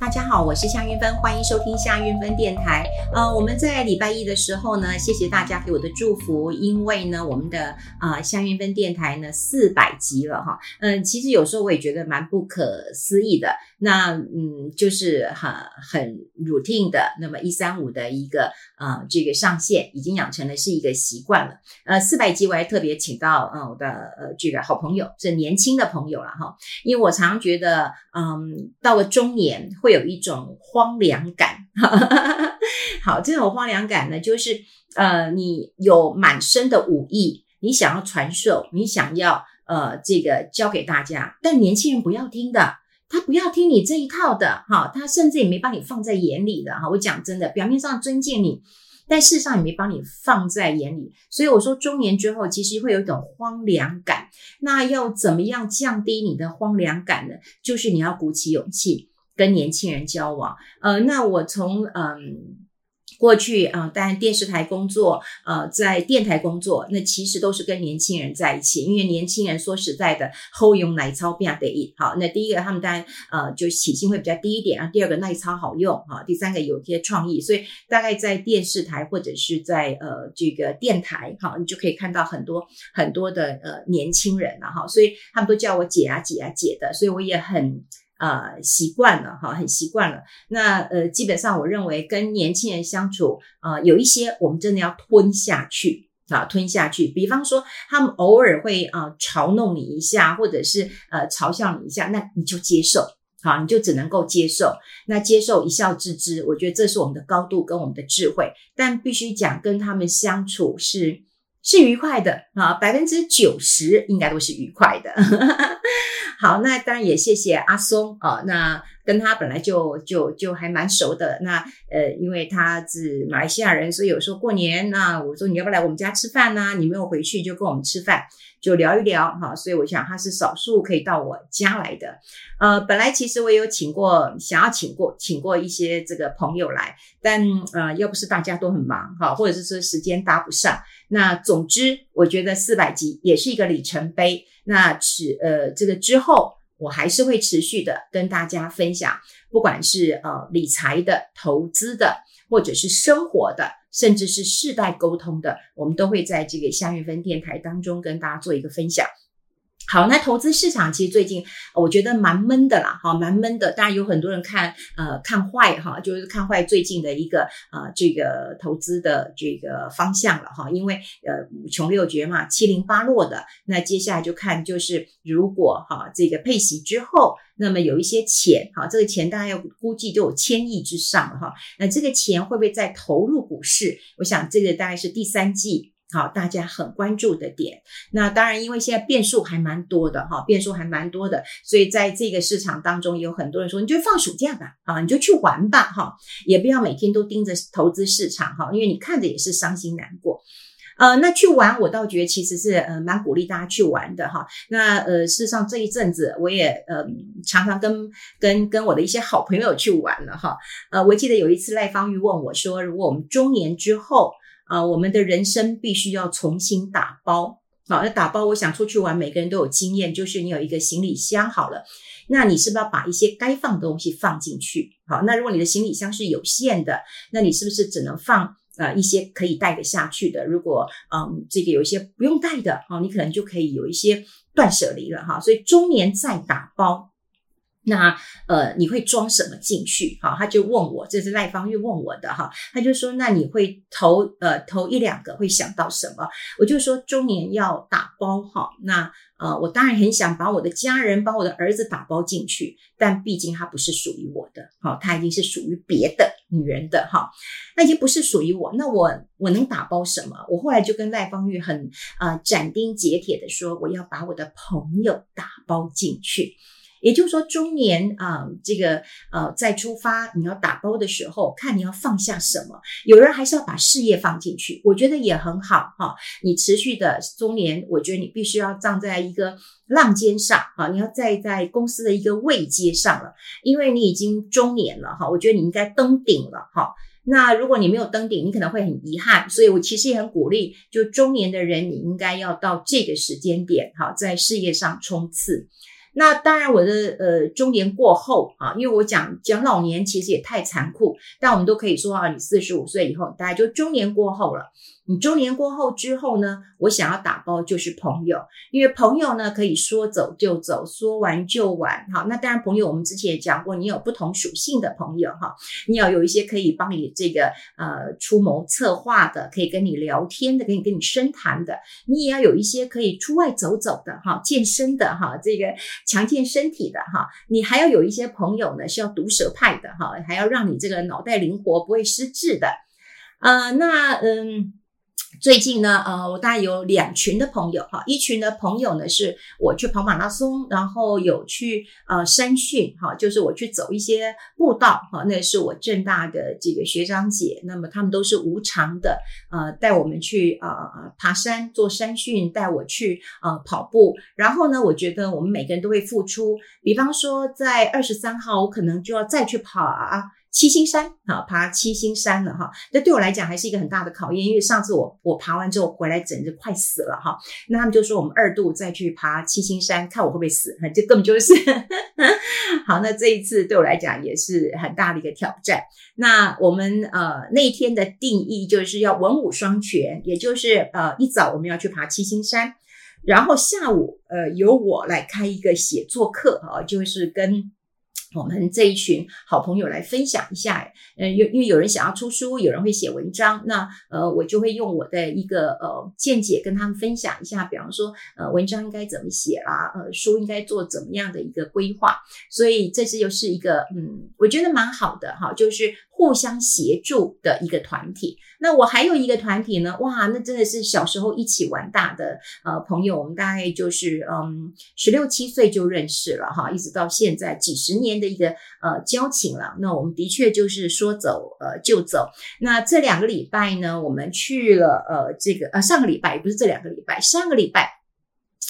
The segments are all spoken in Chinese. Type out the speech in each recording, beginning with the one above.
大家好，我是夏云芬，欢迎收听夏云芬电台。呃，我们在礼拜一的时候呢，谢谢大家给我的祝福，因为呢，我们的呃夏云芬电台呢四百集了哈。嗯、其实有时候我也觉得蛮不可思议的。那嗯，就是很很 routine 的，那么一三五的一个呃这个上线，已经养成了是一个习惯了。呃，四百集我还特别请到呃我的呃这个好朋友，是年轻的朋友了哈，因为我常常觉得，嗯，到了中年会。会有一种荒凉感，好，这种荒凉感呢，就是呃，你有满身的武艺，你想要传授，你想要呃，这个教给大家，但年轻人不要听的，他不要听你这一套的，哈，他甚至也没把你放在眼里的，哈，我讲真的，表面上尊敬你。但事实上也没把你放在眼里，所以我说中年之后其实会有一种荒凉感。那要怎么样降低你的荒凉感呢？就是你要鼓起勇气。跟年轻人交往，呃，那我从嗯过去啊，当然电视台工作，呃，在电台工作，那其实都是跟年轻人在一起，因为年轻人说实在的，好用耐操比较得意。好，那第一个他们当然呃就起薪会比较低一点，然后第二个耐操好用啊，第三个有一些创意，所以大概在电视台或者是在呃这个电台，哈，你就可以看到很多很多的呃年轻人了哈，所以他们都叫我姐啊姐啊姐的，所以我也很。呃，习惯了哈，很习惯了。那呃，基本上我认为跟年轻人相处，呃，有一些我们真的要吞下去啊，吞下去。比方说，他们偶尔会啊、嘲弄你一下，或者是呃嘲笑你一下，那你就接受，好，你就只能够接受。那接受一笑置之，我觉得这是我们的高度跟我们的智慧。但必须讲，跟他们相处是是愉快的啊，百分之九十应该都是愉快的。好，那当然也谢谢阿松啊，那跟他本来就就就还蛮熟的。那呃，因为他是马来西亚人，所以有时候过年，那我说你要不要来我们家吃饭呢？你没有回去就跟我们吃饭，就聊一聊哈。所以我想他是少数可以到我家来的。呃，本来其实我有请过，想要请过请过一些这个朋友来，但呃，要不是大家都很忙哈，或者是说时间搭不上。那总之，我觉得四百集也是一个里程碑。那持呃，这个之后，我还是会持续的跟大家分享，不管是呃理财的、投资的，或者是生活的，甚至是世代沟通的，我们都会在这个夏韵芬电台当中跟大家做一个分享。好，那投资市场其实最近我觉得蛮闷的啦，哈，蛮闷的。当然有很多人看，呃，看坏哈，就是看坏最近的一个呃这个投资的这个方向了哈，因为呃五穷六绝嘛，七零八落的。那接下来就看就是如果哈这个配息之后，那么有一些钱哈，这个钱大概要估计都有千亿之上了哈。那这个钱会不会再投入股市？我想这个大概是第三季。好，大家很关注的点。那当然，因为现在变数还蛮多的哈，变数还蛮多的，所以在这个市场当中，有很多人说，你就放暑假吧，啊，你就去玩吧，哈，也不要每天都盯着投资市场哈，因为你看着也是伤心难过。呃，那去玩，我倒觉得其实是呃蛮鼓励大家去玩的哈。那呃，事实上这一阵子我也呃常常跟跟跟我的一些好朋友去玩了哈。呃，我记得有一次赖芳玉问我说，如果我们中年之后。啊、我们的人生必须要重新打包。好，那打包，我想出去玩，每个人都有经验，就是你有一个行李箱好了，那你是不是要把一些该放的东西放进去？好，那如果你的行李箱是有限的，那你是不是只能放呃一些可以带得下去的？如果嗯这个有一些不用带的，哦，你可能就可以有一些断舍离了哈。所以中年再打包。那呃，你会装什么进去？好，他就问我，这是赖芳玉问我的哈，他就说，那你会投呃投一两个，会想到什么？我就说中年要打包哈，那呃，我当然很想把我的家人，把我的儿子打包进去，但毕竟他不是属于我的，好，他已经是属于别的女人的哈，那已经不是属于我，那我我能打包什么？我后来就跟赖芳玉很呃斩钉截铁的说，我要把我的朋友打包进去。也就是说，中年啊、呃，这个呃，在出发你要打包的时候，看你要放下什么。有人还是要把事业放进去，我觉得也很好哈。你持续的中年，我觉得你必须要站在一个浪尖上啊，你要站在公司的一个位阶上了，因为你已经中年了哈。我觉得你应该登顶了哈。那如果你没有登顶，你可能会很遗憾。所以我其实也很鼓励，就中年的人，你应该要到这个时间点哈，在事业上冲刺。那当然，我的呃中年过后啊，因为我讲讲老年其实也太残酷，但我们都可以说啊，你四十五岁以后，大家就中年过后了。你中年过后之后呢，我想要打包就是朋友，因为朋友呢可以说走就走，说完就完。好，那当然朋友我们之前也讲过，你有不同属性的朋友哈，你要有一些可以帮你这个呃出谋策划的，可以跟你聊天的，可以跟你深谈的，你也要有一些可以出外走走的哈，健身的哈，这个强健身体的哈，你还要有一些朋友呢是要毒舌派的哈，还要让你这个脑袋灵活，不会失智的。呃，那嗯。最近呢，呃，我大概有两群的朋友哈，一群的朋友呢是我去跑马拉松，然后有去呃山训哈，就是我去走一些步道哈，那是我正大的这个学长姐，那么他们都是无偿的，呃，带我们去呃爬山做山训，带我去呃跑步，然后呢，我觉得我们每个人都会付出，比方说在二十三号，我可能就要再去跑啊。七星山啊，爬七星山了哈，那对我来讲还是一个很大的考验，因为上次我我爬完之后回来，整个快死了哈。那他们就说我们二度再去爬七星山，看我会不会死，这根本就是 好。那这一次对我来讲也是很大的一个挑战。那我们呃那一天的定义就是要文武双全，也就是呃一早我们要去爬七星山，然后下午呃由我来开一个写作课啊，就是跟。我们这一群好朋友来分享一下，呃，因因为有人想要出书，有人会写文章，那呃，我就会用我的一个呃见解跟他们分享一下，比方说呃，文章应该怎么写啦，呃，书应该做怎么样的一个规划，所以这是又是一个嗯，我觉得蛮好的哈，就是。互相协助的一个团体。那我还有一个团体呢，哇，那真的是小时候一起玩大的呃朋友，我们大概就是嗯十六七岁就认识了哈，一直到现在几十年的一个呃交情了。那我们的确就是说走呃就走。那这两个礼拜呢，我们去了呃这个呃上个礼拜也不是这两个礼拜，上个礼拜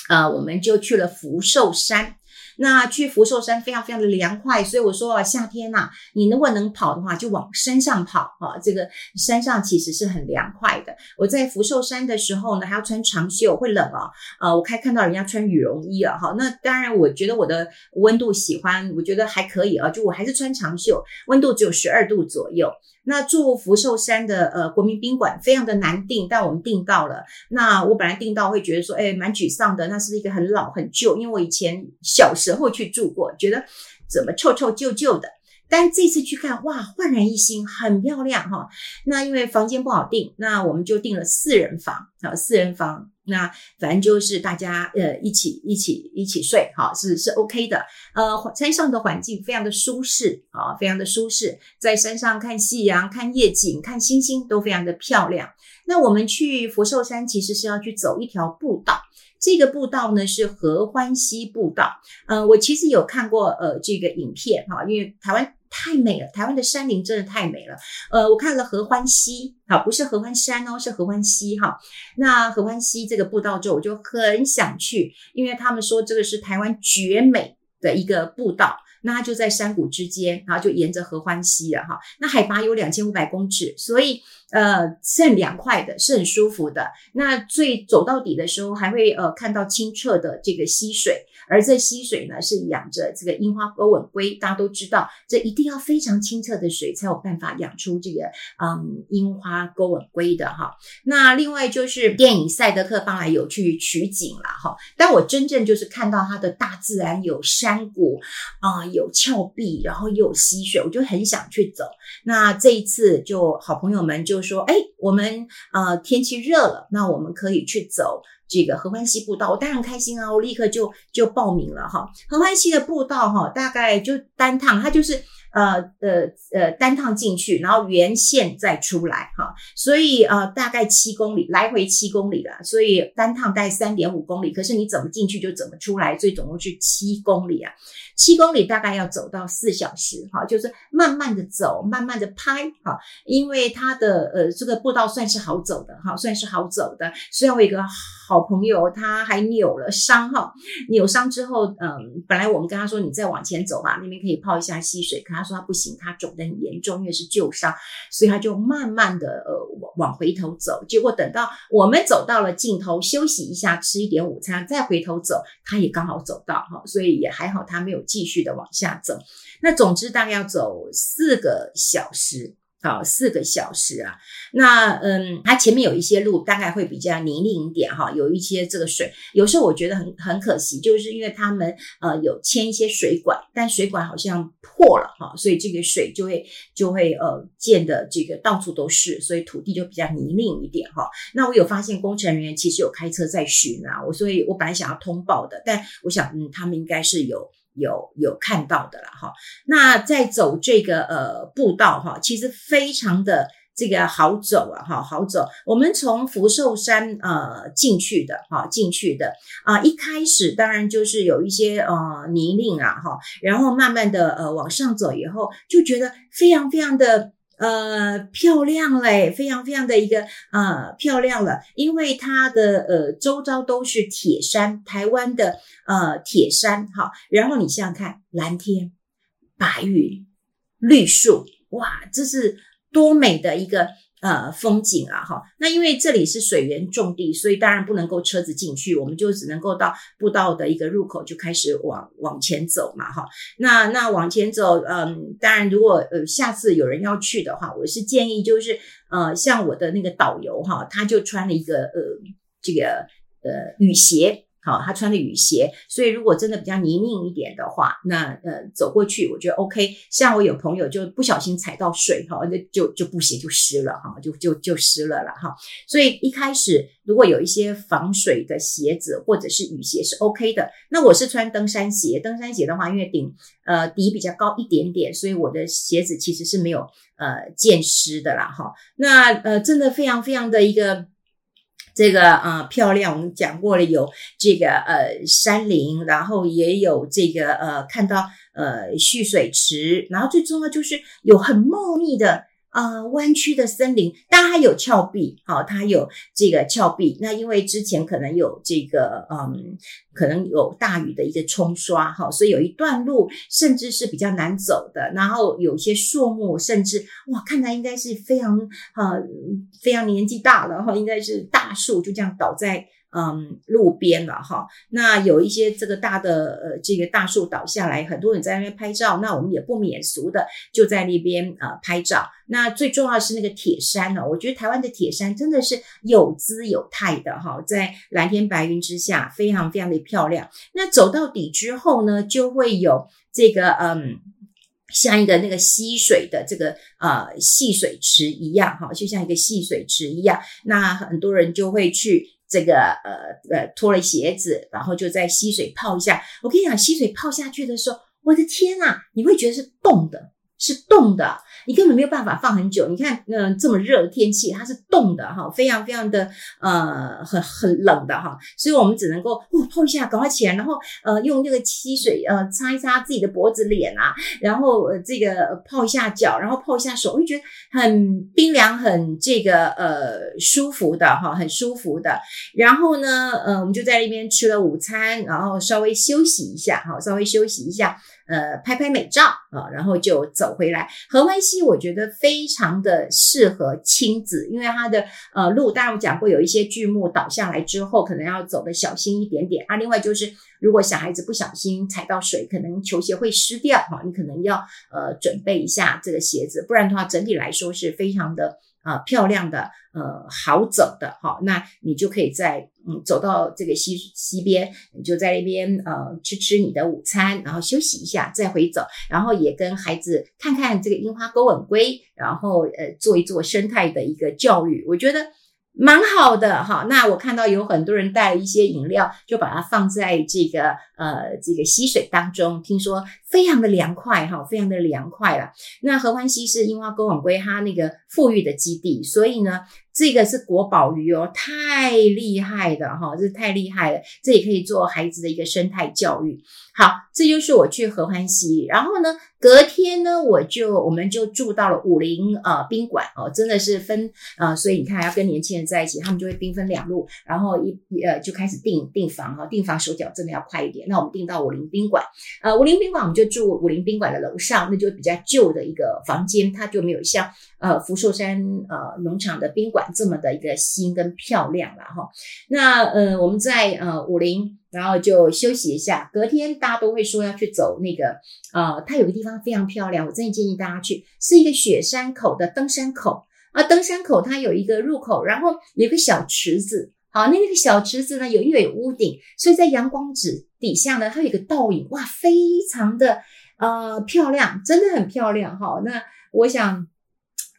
呃我们就去了福寿山。那去福寿山非常非常的凉快，所以我说夏天呐、啊，你如果能跑的话，就往山上跑啊。这个山上其实是很凉快的。我在福寿山的时候呢，还要穿长袖，会冷啊。呃，我还看到人家穿羽绒衣啊。哈，那当然，我觉得我的温度喜欢，我觉得还可以啊。就我还是穿长袖，温度只有十二度左右。那住福寿山的呃国民宾馆非常的难订，但我们订到了。那我本来订到会觉得说，哎，蛮沮丧的。那是一个很老很旧，因为我以前小时候去住过，觉得怎么臭臭旧旧的。但这次去看，哇，焕然一新，很漂亮哈。那因为房间不好订，那我们就订了四人房啊，四人房。那反正就是大家呃一起一起一起睡哈，是是 OK 的。呃，山上的环境非常的舒适啊，非常的舒适，在山上看夕阳、看夜景、看星星都非常的漂亮。那我们去福寿山其实是要去走一条步道，这个步道呢是合欢溪步道。呃，我其实有看过呃这个影片哈，因为台湾。太美了，台湾的山林真的太美了。呃，我看了合欢溪，好，不是合欢山哦，是合欢溪哈。那合欢溪这个步道就，我就很想去，因为他们说这个是台湾绝美的一个步道。那它就在山谷之间，然后就沿着合欢溪了哈。那海拔有两千五百公尺，所以呃是很凉快的，是很舒服的。那最走到底的时候，还会呃看到清澈的这个溪水。而这溪水呢，是养着这个樱花钩吻龟，大家都知道，这一定要非常清澈的水才有办法养出这个嗯樱花钩吻龟的哈。那另外就是电影《赛德克·巴莱》有去取景了哈，但我真正就是看到它的大自然有山谷啊、有峭壁，然后又有溪水，我就很想去走。那这一次就好朋友们就说，哎，我们呃天气热了，那我们可以去走。这个合欢溪步道，我当然开心啊！我立刻就就报名了哈。合欢溪的步道哈，大概就单趟，它就是呃呃呃单趟进去，然后原线再出来哈。所以呃大概七公里，来回七公里了，所以单趟大概三点五公里。可是你怎么进去就怎么出来，所以总共是七公里啊。七公里大概要走到四小时，哈，就是慢慢的走，慢慢的拍，哈，因为它的呃这个步道算是好走的，哈，算是好走的。虽然我一个好朋友他还扭了伤，哈，扭伤之后，嗯，本来我们跟他说你再往前走吧，那边可以泡一下溪水，可他说他不行，他肿得很严重，因为是旧伤，所以他就慢慢的呃往回头走。结果等到我们走到了尽头，休息一下，吃一点午餐，再回头走，他也刚好走到哈，所以也还好，他没有继续的往下走。那总之大概要走四个小时。好，四个小时啊，那嗯，它前面有一些路大概会比较泥泞一点哈，有一些这个水，有时候我觉得很很可惜，就是因为他们呃有牵一些水管，但水管好像破了哈，所以这个水就会就会呃溅的这个到处都是，所以土地就比较泥泞一点哈。那我有发现工程人员其实有开车在巡啊，我所以我本来想要通报的，但我想嗯，他们应该是有。有有看到的了哈，那在走这个呃步道哈，其实非常的这个好走啊哈，好走。我们从福寿山呃进去的哈，进去的啊，一开始当然就是有一些呃泥泞啊哈，然后慢慢的呃往上走以后，就觉得非常非常的。呃，漂亮嘞，非常非常的一个呃漂亮了，因为它的呃周遭都是铁山，台湾的呃铁山哈，然后你想想看，蓝天、白云、绿树，哇，这是多美的一个。呃，风景啊，哈，那因为这里是水源重地，所以当然不能够车子进去，我们就只能够到步道的一个入口就开始往往前走嘛，哈。那那往前走，嗯，当然如果呃下次有人要去的话，我是建议就是呃，像我的那个导游哈，他就穿了一个呃这个呃雨鞋。好，他穿的雨鞋，所以如果真的比较泥泞一点的话，那呃走过去我觉得 OK。像我有朋友就不小心踩到水哈，那就就布鞋就湿了哈，就就就湿了了哈。所以一开始如果有一些防水的鞋子或者是雨鞋是 OK 的。那我是穿登山鞋，登山鞋的话，因为顶呃底比较高一点点，所以我的鞋子其实是没有呃溅湿的啦哈。那呃真的非常非常的一个。这个呃漂亮，我们讲过了，有这个呃山林，然后也有这个呃看到呃蓄水池，然后最重要就是有很茂密的。呃，弯曲的森林，但它有峭壁，好、哦，它有这个峭壁。那因为之前可能有这个，嗯，可能有大雨的一个冲刷，哈、哦，所以有一段路甚至是比较难走的。然后有些树木，甚至哇，看来应该是非常呃非常年纪大了哈、哦，应该是大树就这样倒在。嗯，路边了哈，那有一些这个大的呃，这个大树倒下来，很多人在那边拍照，那我们也不免俗的就在那边呃拍照。那最重要是那个铁山呢，我觉得台湾的铁山真的是有姿有态的哈，在蓝天白云之下，非常非常的漂亮。那走到底之后呢，就会有这个嗯，像一个那个溪水的这个呃戏水池一样哈，就像一个戏水池一样，那很多人就会去。这个呃呃脱了鞋子，然后就在溪水泡一下。我跟你讲，溪水泡下去的时候，我的天呐，你会觉得是冻的，是冻的。你根本没有办法放很久。你看，嗯、这么热的天气，它是冻的哈，非常非常的呃很很冷的哈，所以我们只能够哦泡一下，赶快起来，然后呃用这个溪水呃擦一擦自己的脖子、脸啊，然后呃这个泡一下脚，然后泡一下手，会觉得很冰凉，很这个呃舒服的哈，很舒服的。然后呢，呃，我们就在那边吃了午餐，然后稍微休息一下哈，稍微休息一下。呃，拍拍美照啊，然后就走回来。合欢溪我觉得非常的适合亲子，因为它的呃路，当然我讲过，有一些巨木倒下来之后，可能要走得小心一点点啊。另外就是，如果小孩子不小心踩到水，可能球鞋会湿掉哈，你可能要呃准备一下这个鞋子，不然的话，整体来说是非常的。啊、漂亮的，呃，好走的，哈，那你就可以在嗯走到这个溪溪边，你就在那边呃吃吃你的午餐，然后休息一下，再回走，然后也跟孩子看看这个樱花勾吻龟，然后呃做一做生态的一个教育，我觉得。蛮好的哈，那我看到有很多人带了一些饮料，就把它放在这个呃这个溪水当中，听说非常的凉快哈，非常的凉快了。那合欢溪是樱花钩吻鲑它那个富裕的基地，所以呢。这个是国宝鱼哦，太厉害的哈，这太厉害了，这也可以做孩子的一个生态教育。好，这就是我去合欢溪，然后呢，隔天呢，我就我们就住到了武林呃宾馆哦，真的是分呃，所以你看要跟年轻人在一起，他们就会兵分两路，然后一呃就开始订订房哈，订房手脚真的要快一点。那我们订到武林宾馆。呃，武林宾馆我们就就住武林宾馆的楼上，那就比较旧的一个房间，它就没有像呃福寿山呃农场的宾馆这么的一个新跟漂亮了哈。那呃我们在呃武林，然后就休息一下，隔天大家都会说要去走那个呃，它有个地方非常漂亮，我真的建议大家去，是一个雪山口的登山口。啊，登山口它有一个入口，然后有个小池子。好，那那个小池子呢，有因为有屋顶，所以在阳光纸底下呢，它有一个倒影，哇，非常的呃漂亮，真的很漂亮好。那我想。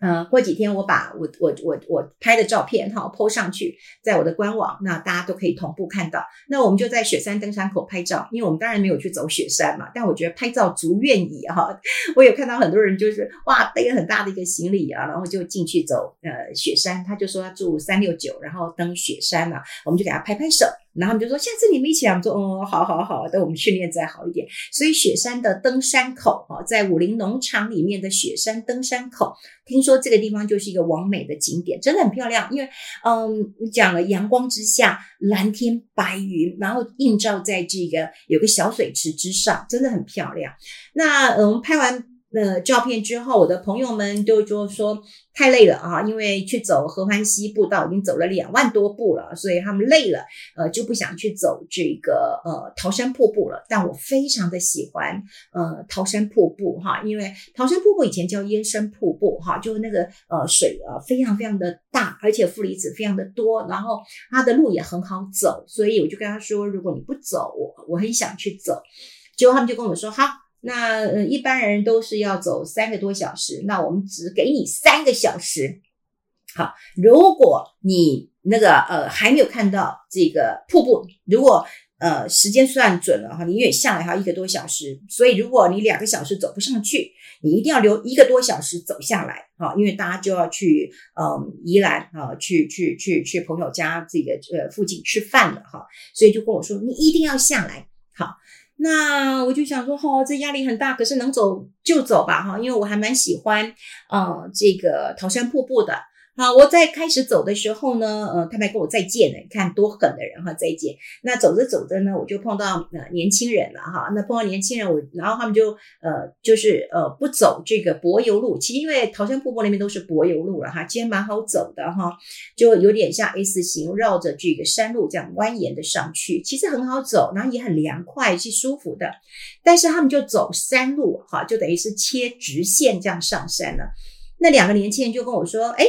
呃，过几天我把我我我我拍的照片哈 po 上去，在我的官网，那大家都可以同步看到。那我们就在雪山登山口拍照，因为我们当然没有去走雪山嘛，但我觉得拍照足愿意哈。我有看到很多人就是哇，背很大的一个行李啊，然后就进去走呃雪山，他就说他住三六九，然后登雪山嘛，我们就给他拍拍手。然后我们就说，下次你们一起来，我们说，嗯，好好好，等我们训练再好一点。所以雪山的登山口哈，在武陵农场里面的雪山登山口，听说这个地方就是一个完美的景点，真的很漂亮。因为，嗯，讲了阳光之下，蓝天白云，然后映照在这个有个小水池之上，真的很漂亮。那，我们拍完。那照片之后，我的朋友们就就说太累了啊，因为去走合欢溪步道已经走了两万多步了，所以他们累了，呃，就不想去走这个呃桃山瀑布了。但我非常的喜欢呃桃山瀑布哈，因为桃山瀑布以前叫燕山瀑布哈，就那个呃水啊非常非常的大，而且负离子非常的多，然后它的路也很好走，所以我就跟他说，如果你不走，我我很想去走。结果他们就跟我说好。那呃，一般人都是要走三个多小时，那我们只给你三个小时。好，如果你那个呃还没有看到这个瀑布，如果呃时间算准了哈，你远下来还要一个多小时，所以如果你两个小时走不上去，你一定要留一个多小时走下来哈，因为大家就要去嗯宜兰啊，去去去去朋友家这个呃附近吃饭了哈，所以就跟我说你一定要下来。那我就想说，哦，这压力很大，可是能走就走吧，哈，因为我还蛮喜欢，呃，这个桃山瀑布的。好，我在开始走的时候呢，呃，他们还跟我再见呢，你看多狠的人哈，再见。那走着走着呢，我就碰到呃年轻人了哈。那碰到年轻人，我然后他们就呃就是呃不走这个柏油路，其实因为桃山瀑布那边都是柏油路了哈，其实蛮好走的哈，就有点像 S 型绕着这个山路这样蜿蜒的上去，其实很好走，然后也很凉快，是舒服的。但是他们就走山路哈，就等于是切直线这样上山了。那两个年轻人就跟我说，哎。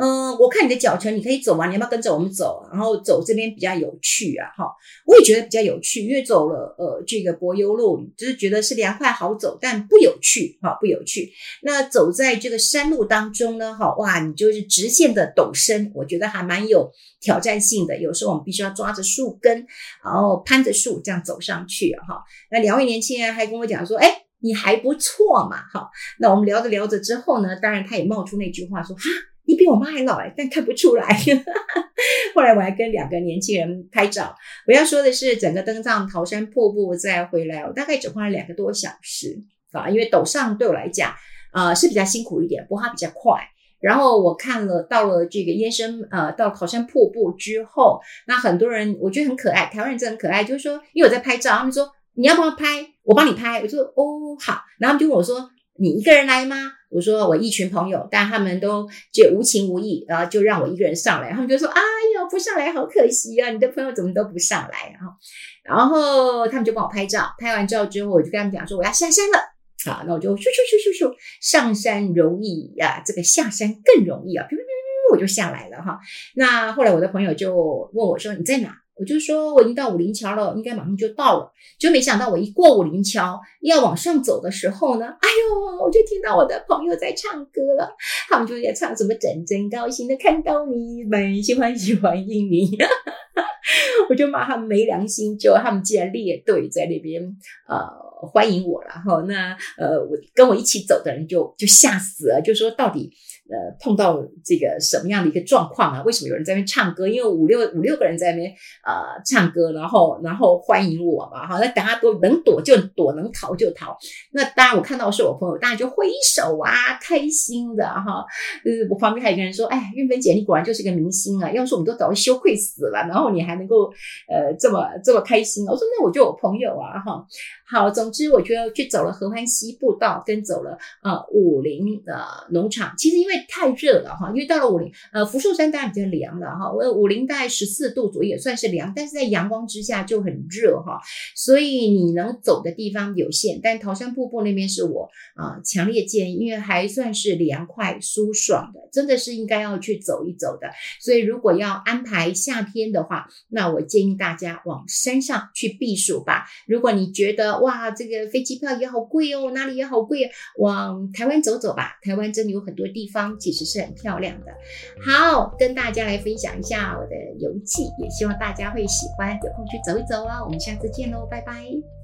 嗯，我看你的脚程，你可以走吗？你要不要跟着我们走？然后走这边比较有趣啊，哈，我也觉得比较有趣，因为走了呃这个柏油路，就是觉得是凉快好走，但不有趣，哈，不有趣。那走在这个山路当中呢，哈，哇，你就是直线的陡升，我觉得还蛮有挑战性的。有时候我们必须要抓着树根，然后攀着树这样走上去，哈。那两位年轻人还跟我讲说，哎，你还不错嘛，哈。那我们聊着聊着之后呢，当然他也冒出那句话说，哈。你比我妈还老哎，但看不出来。后来我还跟两个年轻人拍照。我要说的是，整个登上桃山瀑布再回来，我大概只花了两个多小时啊。因为陡上对我来讲，呃是比较辛苦一点，不过它比较快。然后我看了到了这个燕山呃，到桃山瀑布之后，那很多人我觉得很可爱，台湾人真的很可爱，就是说因为我在拍照，他们说你要不要拍？我帮你拍。我说哦好，然后他们就问我说。你一个人来吗？我说我一群朋友，但他们都就无情无义，然后就让我一个人上来。他们就说：“哎呀，不上来好可惜啊！你的朋友怎么都不上来？”然后，然后他们就帮我拍照。拍完照之后，我就跟他们讲说：“我要下山了。”好，那我就咻咻咻咻咻，上山容易呀，这个下山更容易啊！咻咻咻，我就下来了哈。那后来我的朋友就问我说：“你在哪？”我就说我已经到武陵桥了，应该马上就到了。就没想到我一过武陵桥要往上走的时候呢，哎呦，我就听到我的朋友在唱歌了。他们就在唱什么“真真高兴的看到你们，喜欢喜欢迎你”，我就骂他们没良心，就他们竟然列队在那边呃。欢迎我了哈，那呃，我跟我一起走的人就就吓死了，就说到底呃碰到这个什么样的一个状况啊？为什么有人在那边唱歌？因为五六五六个人在那边呃唱歌，然后然后欢迎我嘛哈，那大家都能躲就躲，能逃就逃。那当然我看到是我朋友，当然就挥手啊，开心的哈。呃，我旁边还有一个人说：“哎，运芬姐，你果然就是个明星啊！要是我们都早就羞愧死了，然后你还能够呃这么这么开心。我说那我就有朋友啊哈。好，总之我就去走了合欢西步道，跟走了呃武林的农场。其实因为太热了哈，因为到了武陵呃福寿山当然比较凉了哈，我武陵大概十四度左右也算是凉，但是在阳光之下就很热哈，所以你能走的地方有限。但桃山瀑布那边是我啊、呃、强烈建议，因为还算是凉快舒爽的，真的是应该要去走一走的。所以如果要安排夏天的话，那我建议大家往山上去避暑吧。如果你觉得哇，这个飞机票也好贵哦，哪里也好贵，往台湾走走吧。台湾真的有很多地方其实是很漂亮的。好，跟大家来分享一下我的游记，也希望大家会喜欢，有空去走一走哦。我们下次见喽，拜拜。